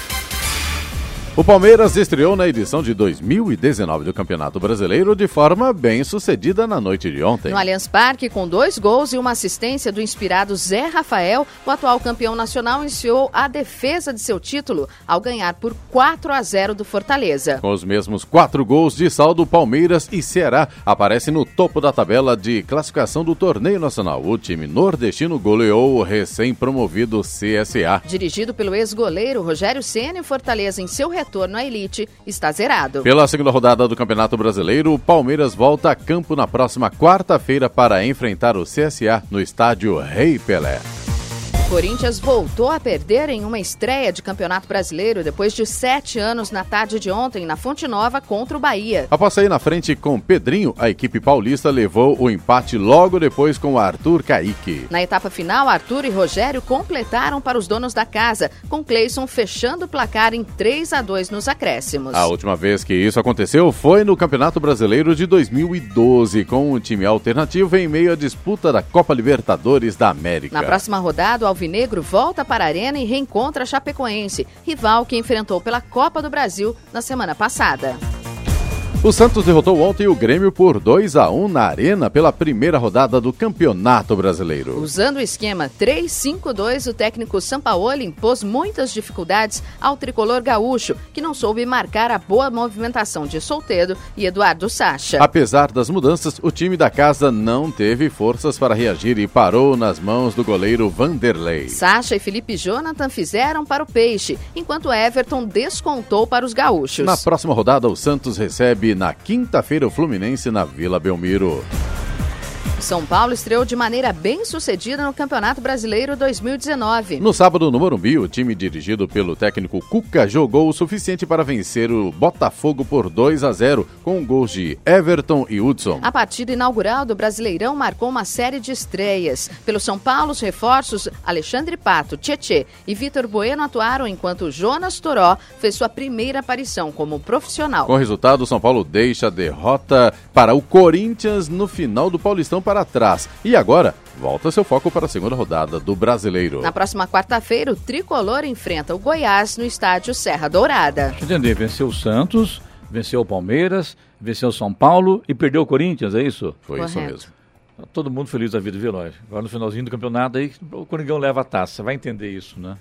O Palmeiras estreou na edição de 2019 do Campeonato Brasileiro de forma bem sucedida na noite de ontem. No Allianz Parque, com dois gols e uma assistência do inspirado Zé Rafael, o atual campeão nacional iniciou a defesa de seu título ao ganhar por 4 a 0 do Fortaleza. Com os mesmos quatro gols de saldo, Palmeiras e Ceará aparecem no topo da tabela de classificação do torneio nacional. O time nordestino goleou o recém-promovido CSA. Dirigido pelo ex-goleiro Rogério o Fortaleza em seu retorno à elite está zerado. Pela segunda rodada do Campeonato Brasileiro, o Palmeiras volta a campo na próxima quarta-feira para enfrentar o CSA no estádio Rei Pelé. Corinthians voltou a perder em uma estreia de Campeonato Brasileiro depois de sete anos na tarde de ontem na Fonte Nova contra o Bahia. Após sair na frente com Pedrinho, a equipe paulista levou o empate logo depois com Arthur Caíque. Na etapa final, Arthur e Rogério completaram para os donos da casa, com Cleison fechando o placar em 3 a 2 nos acréscimos. A última vez que isso aconteceu foi no Campeonato Brasileiro de 2012, com um time alternativo em meio à disputa da Copa Libertadores da América. Na próxima rodada, o Alvinegro volta para a Arena e reencontra a Chapecoense, rival que enfrentou pela Copa do Brasil na semana passada. O Santos derrotou ontem o Grêmio por 2 a 1 na Arena pela primeira rodada do Campeonato Brasileiro. Usando o esquema 3-5-2, o técnico Sampaoli impôs muitas dificuldades ao tricolor gaúcho, que não soube marcar a boa movimentação de Solteiro e Eduardo Sacha. Apesar das mudanças, o time da casa não teve forças para reagir e parou nas mãos do goleiro Vanderlei. Sacha e Felipe Jonathan fizeram para o Peixe, enquanto Everton descontou para os gaúchos. Na próxima rodada, o Santos recebe na quinta-feira o Fluminense na Vila Belmiro. São Paulo estreou de maneira bem sucedida no Campeonato Brasileiro 2019. No sábado, no Morumbi, o time dirigido pelo técnico Cuca jogou o suficiente para vencer o Botafogo por 2 a 0, com gols de Everton e Hudson. A partida inaugural do Brasileirão marcou uma série de estreias. Pelo São Paulo, os reforços Alexandre Pato, Tietê e Vitor Bueno atuaram enquanto Jonas Toró fez sua primeira aparição como profissional. Com o resultado, o São Paulo deixa a derrota para o Corinthians no final do Paulistão para trás. E agora, volta seu foco para a segunda rodada do Brasileiro. Na próxima quarta-feira, o Tricolor enfrenta o Goiás no estádio Serra Dourada. Deixa eu entender, venceu o Santos, venceu o Palmeiras, venceu o São Paulo e perdeu o Corinthians, é isso? Foi isso Correto. mesmo. Tá Todo mundo feliz da vida, viu, Lóis? Agora no finalzinho do campeonato aí, o Coringão leva a taça. Você vai entender isso, né?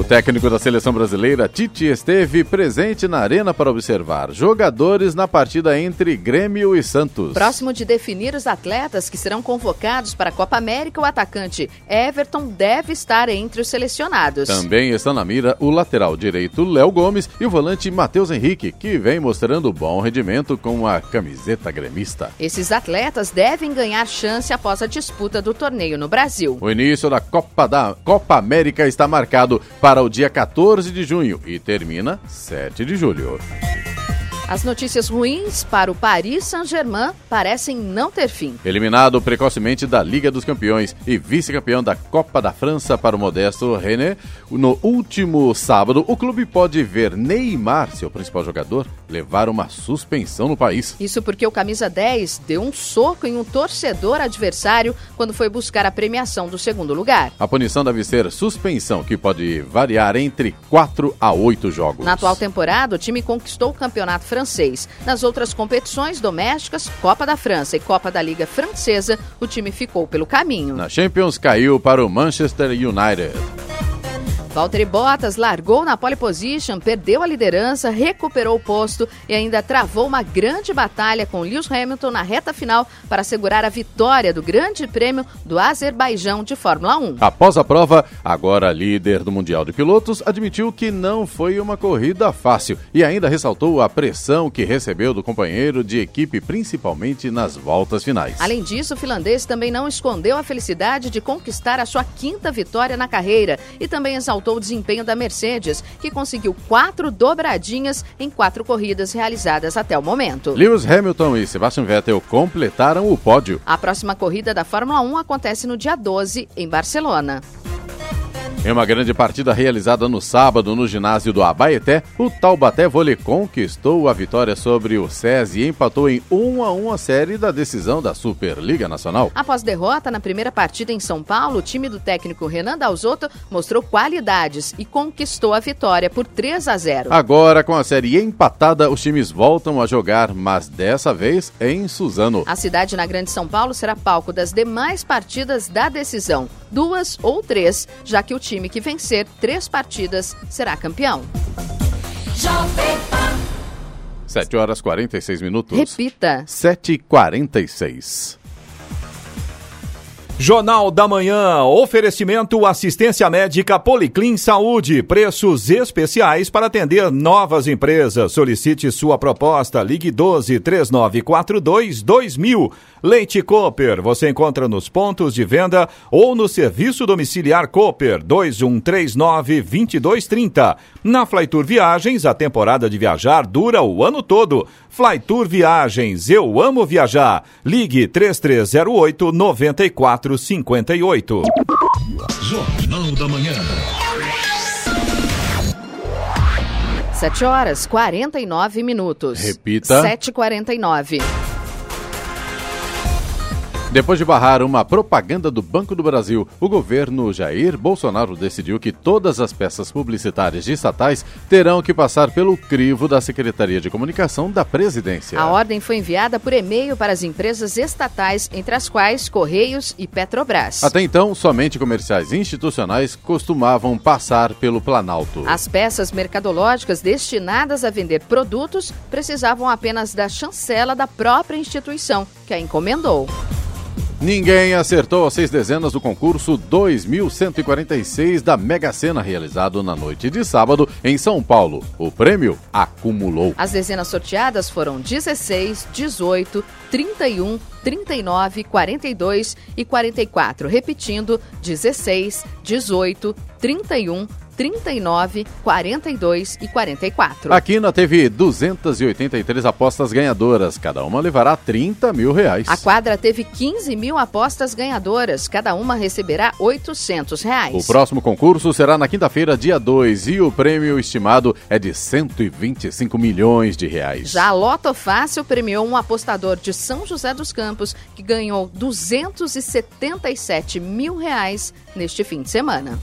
O técnico da seleção brasileira, Tite, esteve presente na arena para observar jogadores na partida entre Grêmio e Santos. Próximo de definir os atletas que serão convocados para a Copa América, o atacante Everton deve estar entre os selecionados. Também estão na mira o lateral direito Léo Gomes e o volante Matheus Henrique, que vem mostrando bom rendimento com a camiseta gremista. Esses atletas devem ganhar chance após a disputa do torneio no Brasil. O início da Copa, da Copa América está marcado para o dia 14 de junho e termina 7 de julho. As notícias ruins para o Paris Saint-Germain parecem não ter fim. Eliminado precocemente da Liga dos Campeões e vice-campeão da Copa da França para o modesto René, no último sábado, o clube pode ver Neymar, seu principal jogador, levar uma suspensão no país. Isso porque o camisa 10 deu um soco em um torcedor adversário quando foi buscar a premiação do segundo lugar. A punição deve ser suspensão, que pode variar entre 4 a 8 jogos. Na atual temporada, o time conquistou o campeonato francês francês. Nas outras competições domésticas, Copa da França e Copa da Liga Francesa, o time ficou pelo caminho. Na Champions caiu para o Manchester United. Valtteri Bottas largou na pole position, perdeu a liderança, recuperou o posto e ainda travou uma grande batalha com Lewis Hamilton na reta final para assegurar a vitória do Grande Prêmio do Azerbaijão de Fórmula 1. Após a prova, agora líder do Mundial de Pilotos, admitiu que não foi uma corrida fácil e ainda ressaltou a pressão que recebeu do companheiro de equipe, principalmente nas voltas finais. Além disso, o finlandês também não escondeu a felicidade de conquistar a sua quinta vitória na carreira e também exaltou o desempenho da Mercedes, que conseguiu quatro dobradinhas em quatro corridas realizadas até o momento. Lewis Hamilton e Sebastian Vettel completaram o pódio. A próxima corrida da Fórmula 1 acontece no dia 12, em Barcelona. Em uma grande partida realizada no sábado no ginásio do Abaeté, o Taubaté Vôlei conquistou a vitória sobre o SESI e empatou em 1 a 1 a série da decisão da Superliga Nacional. Após derrota na primeira partida em São Paulo, o time do técnico Renan Dalzotto mostrou qualidades e conquistou a vitória por 3 a 0. Agora, com a série empatada, os times voltam a jogar, mas dessa vez em Suzano. A cidade na Grande São Paulo será palco das demais partidas da decisão, duas ou três, já que o time que vencer três partidas será campeão. 7 horas 46 minutos. Repita. 7h46. Jornal da Manhã, oferecimento assistência médica Policlin Saúde, preços especiais para atender novas empresas. Solicite sua proposta, ligue 12 3942 2000. Leite Cooper, você encontra nos pontos de venda ou no serviço domiciliar Cooper 2139 2230. Na Flytour Viagens, a temporada de viajar dura o ano todo. Flytour Viagens, eu amo viajar. Ligue 3308 9458. Jornal da Manhã. 7 horas 49 minutos. Repita. 7h49. Depois de barrar uma propaganda do Banco do Brasil, o governo Jair Bolsonaro decidiu que todas as peças publicitárias de estatais terão que passar pelo crivo da Secretaria de Comunicação da Presidência. A ordem foi enviada por e-mail para as empresas estatais, entre as quais Correios e Petrobras. Até então, somente comerciais institucionais costumavam passar pelo Planalto. As peças mercadológicas destinadas a vender produtos precisavam apenas da chancela da própria instituição que a encomendou. Ninguém acertou as seis dezenas do concurso 2146 da Mega Sena realizado na noite de sábado em São Paulo. O prêmio acumulou. As dezenas sorteadas foram 16, 18, 31, 39, 42 e 44. Repetindo, 16, 18, 31, 39, 42 e 44. A Quina teve 283 apostas ganhadoras, cada uma levará 30 mil reais. A quadra teve 15 mil apostas ganhadoras, cada uma receberá 800 reais. O próximo concurso será na quinta-feira, dia 2, e o prêmio estimado é de 125 milhões de reais. Já a Loto Fácil premiou um apostador de São José dos Campos que ganhou 277 mil reais neste fim de semana.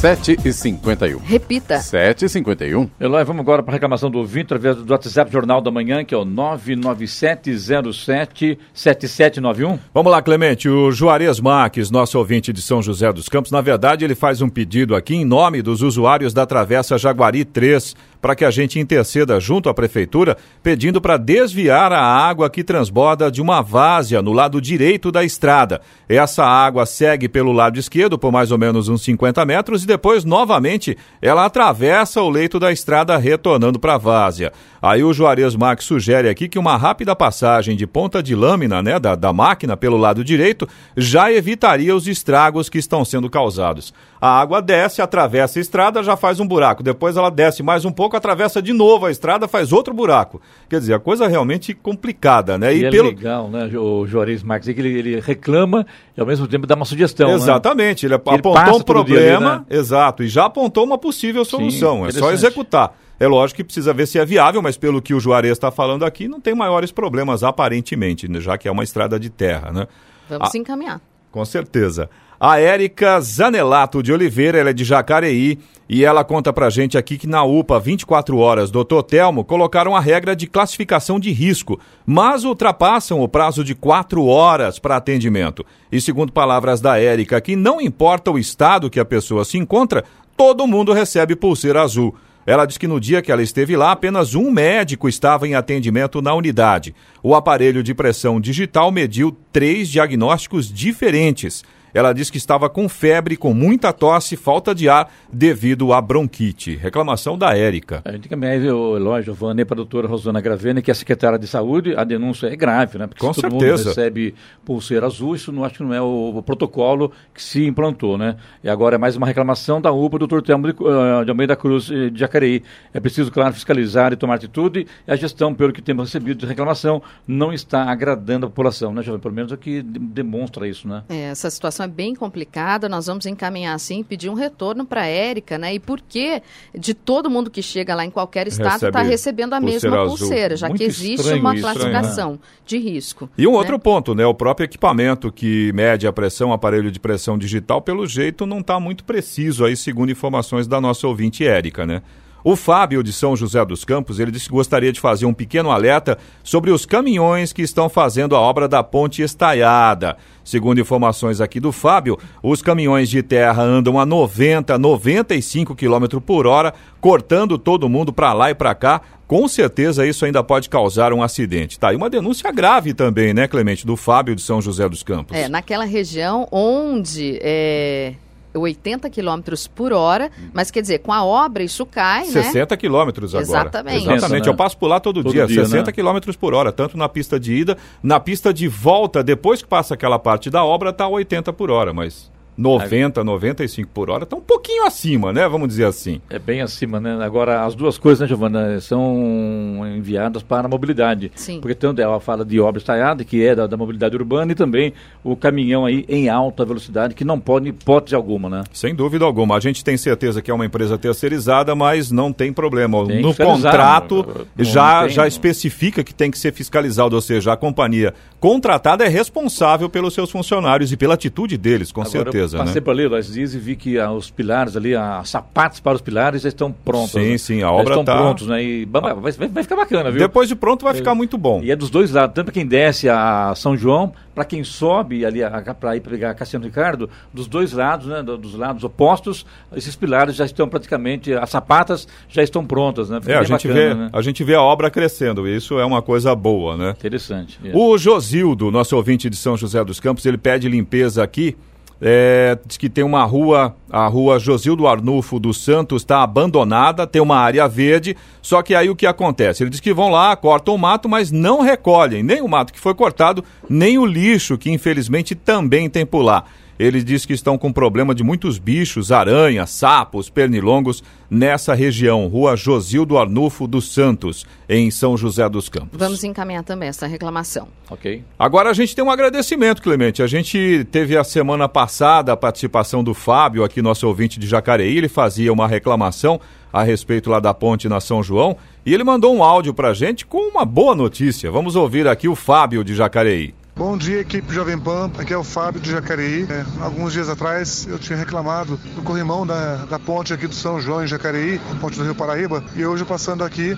7 e 51. Repita. 7 e 51. Eloy, vamos agora para a reclamação do ouvinte através do WhatsApp Jornal da Manhã, que é o 997077791. Vamos lá, Clemente. O Juarez Marques, nosso ouvinte de São José dos Campos, na verdade, ele faz um pedido aqui em nome dos usuários da Travessa Jaguari 3 para que a gente interceda junto à prefeitura, pedindo para desviar a água que transborda de uma várzea no lado direito da estrada. Essa água segue pelo lado esquerdo por mais ou menos uns 50 metros e depois, novamente, ela atravessa o leito da estrada retornando para a várzea. Aí o Juarez Marques sugere aqui que uma rápida passagem de ponta de lâmina né, da, da máquina pelo lado direito já evitaria os estragos que estão sendo causados. A água desce, atravessa a estrada, já faz um buraco. Depois ela desce mais um pouco, atravessa de novo a estrada, faz outro buraco. Quer dizer, a coisa é realmente complicada, né? E, e é pelo... legal, né, o Juarez Marques, é que ele, ele, reclama e ao mesmo tempo dá uma sugestão. Né? Exatamente, né? ele, ele apontou um problema, ali, né? exato, e já apontou uma possível solução. Sim, é só executar. É lógico que precisa ver se é viável, mas pelo que o Juarez está falando aqui, não tem maiores problemas aparentemente, né? já que é uma estrada de terra, né? Vamos ah, encaminhar. Com certeza. A Érica Zanelato de Oliveira, ela é de Jacareí, e ela conta pra gente aqui que na UPA 24 horas do Telmo colocaram a regra de classificação de risco, mas ultrapassam o prazo de 4 horas para atendimento. E segundo palavras da Érica, que não importa o estado que a pessoa se encontra, todo mundo recebe pulseira azul. Ela diz que no dia que ela esteve lá, apenas um médico estava em atendimento na unidade. O aparelho de pressão digital mediu três diagnósticos diferentes. Ela diz que estava com febre, com muita tosse, falta de ar devido à bronquite. Reclamação da Érica. A gente também, o Eloy Giovanni, para a doutora Rosana Gravene, que é secretária de saúde, a denúncia é grave, né? Porque com se certeza. todo mundo recebe pulseira azul, isso não acho que não é o, o, protocolo que se implantou, né? E agora é mais uma reclamação da UPA do Dr. Telmo de, uh, de Almeida Cruz eh, de Jacareí. É preciso, claro, fiscalizar e tomar atitude, e a gestão, pelo que temos recebido de reclamação, não está agradando a população, né, Jovem? Pelo menos é que demonstra isso, né? É, essa situação é bem complicada, nós vamos encaminhar sim, pedir um retorno para a Érica, né? E por que de todo mundo que chega lá em qualquer estado está recebendo a mesma azul. pulseira, já Muito que existe uma classificação né? de risco. E um né? outro ponto, né? O próprio equipamento que mede a pressão, aparelho de pressão digital, pelo jeito não está muito preciso aí, segundo informações da nossa ouvinte Érica, né? O Fábio de São José dos Campos, ele disse que gostaria de fazer um pequeno alerta sobre os caminhões que estão fazendo a obra da ponte estaiada. Segundo informações aqui do Fábio, os caminhões de terra andam a 90, 95 km por hora, cortando todo mundo para lá e para cá. Com certeza isso ainda pode causar um acidente. Tá, e uma denúncia grave também, né, Clemente, do Fábio de São José dos Campos. É, naquela região onde é, 80 km por hora, mas quer dizer, com a obra isso cai, 60 né? quilômetros agora. Exatamente. Exatamente, né? eu passo por lá todo, todo dia, dia, 60 né? km por hora, tanto na pista de ida, na pista de volta, depois que passa aquela parte da obra, tá 80 por hora, mas 90, 95 por hora, está um pouquinho acima, né? Vamos dizer assim. É bem acima, né? Agora, as duas coisas, né, Giovana, são enviadas para a mobilidade. Sim. Porque tanto ela fala de obra estaiada, que é da, da, mobilidade urbana, e também o caminhão aí em alta velocidade, que não pode hipótese alguma, né? Sem dúvida alguma. A gente tem certeza que é uma empresa terceirizada, mas não tem problema. Tem no contrato já, tem, já especifica que tem que ser fiscalizado, ou seja, a companhia contratada é responsável pelos seus funcionários e pela atitude deles, com Agora, certeza certeza. Passei né? por ali, nós dias e vi que ah, os pilares ali, as sapatos para os pilares já estão prontos. Sim, né? sim, a obra está. prontos, né? E vai, vai, vai, ficar bacana, viu? Depois de pronto vai é, ficar muito bom. E é dos dois lados, tanto para quem desce a São João, para quem sobe ali para ir pegar Cassiano Ricardo, dos dois lados, né? Dos lados opostos, esses pilares já estão praticamente, as sapatas já estão prontas, né? é, a gente, bacana, vê, né? a gente vê a obra crescendo, e isso é uma coisa boa, né? Interessante. É. O Josildo, nosso ouvinte de São José dos Campos, ele pede limpeza aqui é, diz que tem uma rua, a rua Josildo Arnulfo dos Santos está abandonada, tem uma área verde, só que aí o que acontece? Ele diz que vão lá, cortam o mato, mas não recolhem nem o mato que foi cortado, nem o lixo que infelizmente também tem por lá. Eles diz que estão com problema de muitos bichos, aranhas, sapos, pernilongos nessa região, Rua Josildo Arnulfo dos Santos, em São José dos Campos. Vamos encaminhar também essa reclamação. Ok. Agora a gente tem um agradecimento, Clemente. A gente teve a semana passada a participação do Fábio, aqui nosso ouvinte de Jacareí, ele fazia uma reclamação a respeito lá da ponte na São João, e ele mandou um áudio pra gente com uma boa notícia. Vamos ouvir aqui o Fábio de Jacareí. Bom dia, equipe Jovem Pan. Aqui é o Fábio de Jacareí. É, alguns dias atrás eu tinha reclamado do corrimão da, da ponte aqui do São João em Jacareí, ponte do Rio Paraíba, e hoje passando aqui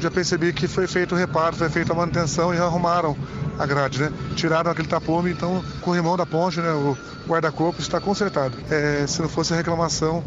já percebi que foi feito o reparo, foi feita a manutenção e arrumaram a grade, né? Tiraram aquele tapume, então o corrimão da ponte, né? O guarda-corpo está consertado. É, se não fosse a reclamação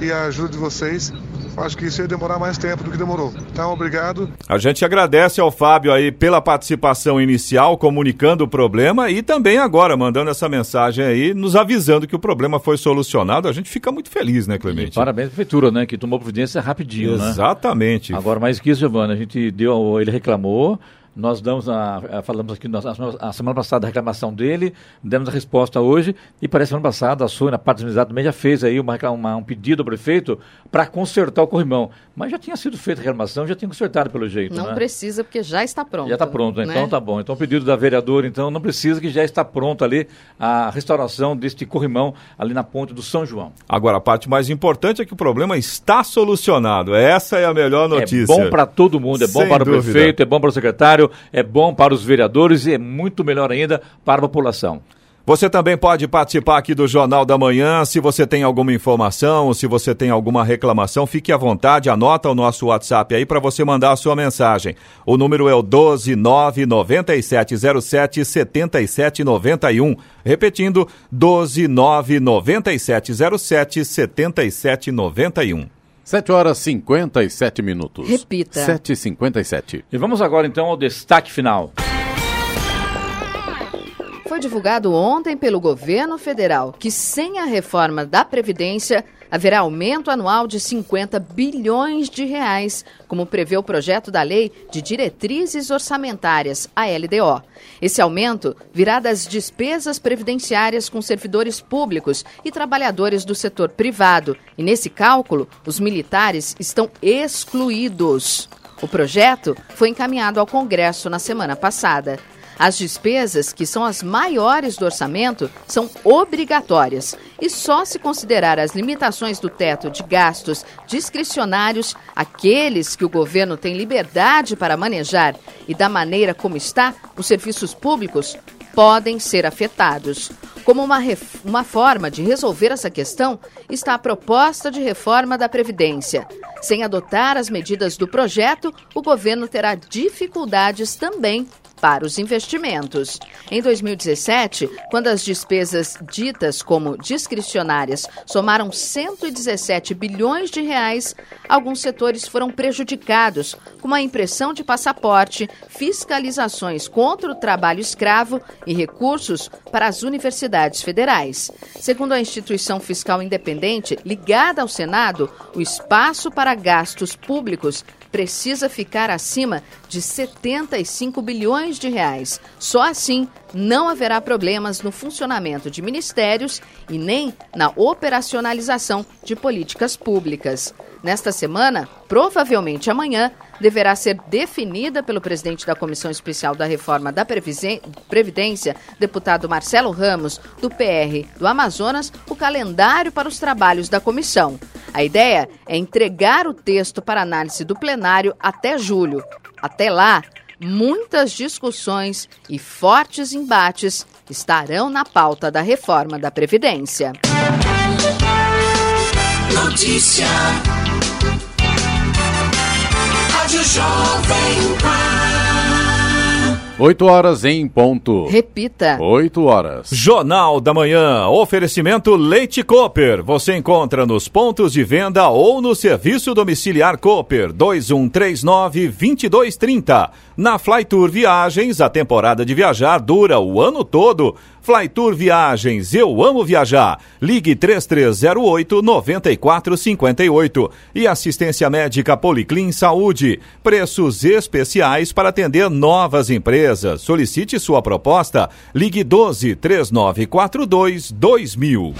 e a ajuda de vocês, acho que isso ia demorar mais tempo do que demorou. Então, obrigado. A gente agradece ao Fábio aí pela participação inicial, comunicando o problema e também agora mandando essa mensagem aí, nos avisando que o problema foi solucionado. A gente fica muito feliz, né, Clemente? E parabéns à prefeitura, né, que tomou providência rapidinho, Exatamente. né? Exatamente. Agora, mais que isso, Giovana, a gente deu, ele reclamou, nós damos a, a falamos aqui nós, a, semana passada a reclamação dele, demos a resposta hoje e parece que semana passada a sua na parte administrativa também já fez aí uma, uma, um pedido ao prefeito para consertar o corrimão. Mas já tinha sido feita a reclamação, já tinha consertado pelo jeito. Não né? precisa, porque já está pronto. Já está pronto, né? então tá bom. Então o pedido da vereadora, então, não precisa que já está pronto ali a restauração deste corrimão ali na ponte do São João. Agora, a parte mais importante é que o problema está solucionado. Essa é a melhor notícia. É bom para todo mundo, é bom Sem para dúvida. o prefeito, é bom para o secretário, é bom para os vereadores e é muito melhor ainda para a população. Você também pode participar aqui do Jornal da Manhã. Se você tem alguma informação, se você tem alguma reclamação, fique à vontade, anota o nosso WhatsApp aí para você mandar a sua mensagem. O número é o 12997077791. Repetindo, 12997077791. 7 horas 57 minutos. Repita. 7h57. E vamos agora então ao destaque final. Foi divulgado ontem pelo governo federal que, sem a reforma da Previdência, haverá aumento anual de 50 bilhões de reais, como prevê o projeto da Lei de Diretrizes Orçamentárias, a LDO. Esse aumento virá das despesas previdenciárias com servidores públicos e trabalhadores do setor privado, e nesse cálculo, os militares estão excluídos. O projeto foi encaminhado ao Congresso na semana passada. As despesas, que são as maiores do orçamento, são obrigatórias e só se considerar as limitações do teto de gastos discricionários, aqueles que o governo tem liberdade para manejar e da maneira como está, os serviços públicos podem ser afetados. Como uma, uma forma de resolver essa questão está a proposta de reforma da Previdência. Sem adotar as medidas do projeto, o governo terá dificuldades também para os investimentos. Em 2017, quando as despesas ditas como discricionárias somaram 117 bilhões de reais, alguns setores foram prejudicados, como a impressão de passaporte, fiscalizações contra o trabalho escravo e recursos para as universidades federais. Segundo a instituição fiscal independente ligada ao Senado, o espaço para gastos públicos precisa ficar acima de 75 bilhões de reais. Só assim não haverá problemas no funcionamento de ministérios e nem na operacionalização de políticas públicas. Nesta semana, provavelmente amanhã, deverá ser definida pelo presidente da Comissão Especial da Reforma da Previdência, deputado Marcelo Ramos, do PR do Amazonas, o calendário para os trabalhos da comissão. A ideia é entregar o texto para análise do plenário até julho. Até lá, muitas discussões e fortes embates estarão na pauta da reforma da Previdência. Notícia. Rádio Jovem Pan. 8 horas em ponto. Repita. 8 horas. Jornal da Manhã. Oferecimento Leite Cooper. Você encontra nos pontos de venda ou no serviço domiciliar Cooper 2139 2230. Na Flytour Viagens, a temporada de viajar dura o ano todo. Flytour Viagens, eu amo viajar. Ligue 3308 9458. E assistência médica Policlin Saúde. Preços especiais para atender novas empresas. Solicite sua proposta. Ligue 12 3942 2000.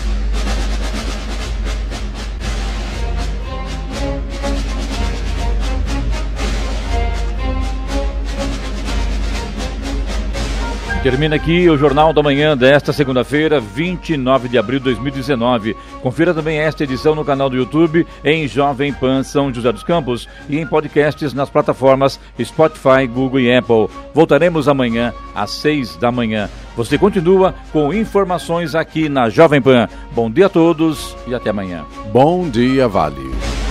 Termina aqui o Jornal da Manhã desta segunda-feira, 29 de abril de 2019. Confira também esta edição no canal do YouTube em Jovem Pan São José dos Campos e em podcasts nas plataformas Spotify, Google e Apple. Voltaremos amanhã às seis da manhã. Você continua com informações aqui na Jovem Pan. Bom dia a todos e até amanhã. Bom dia, Vale.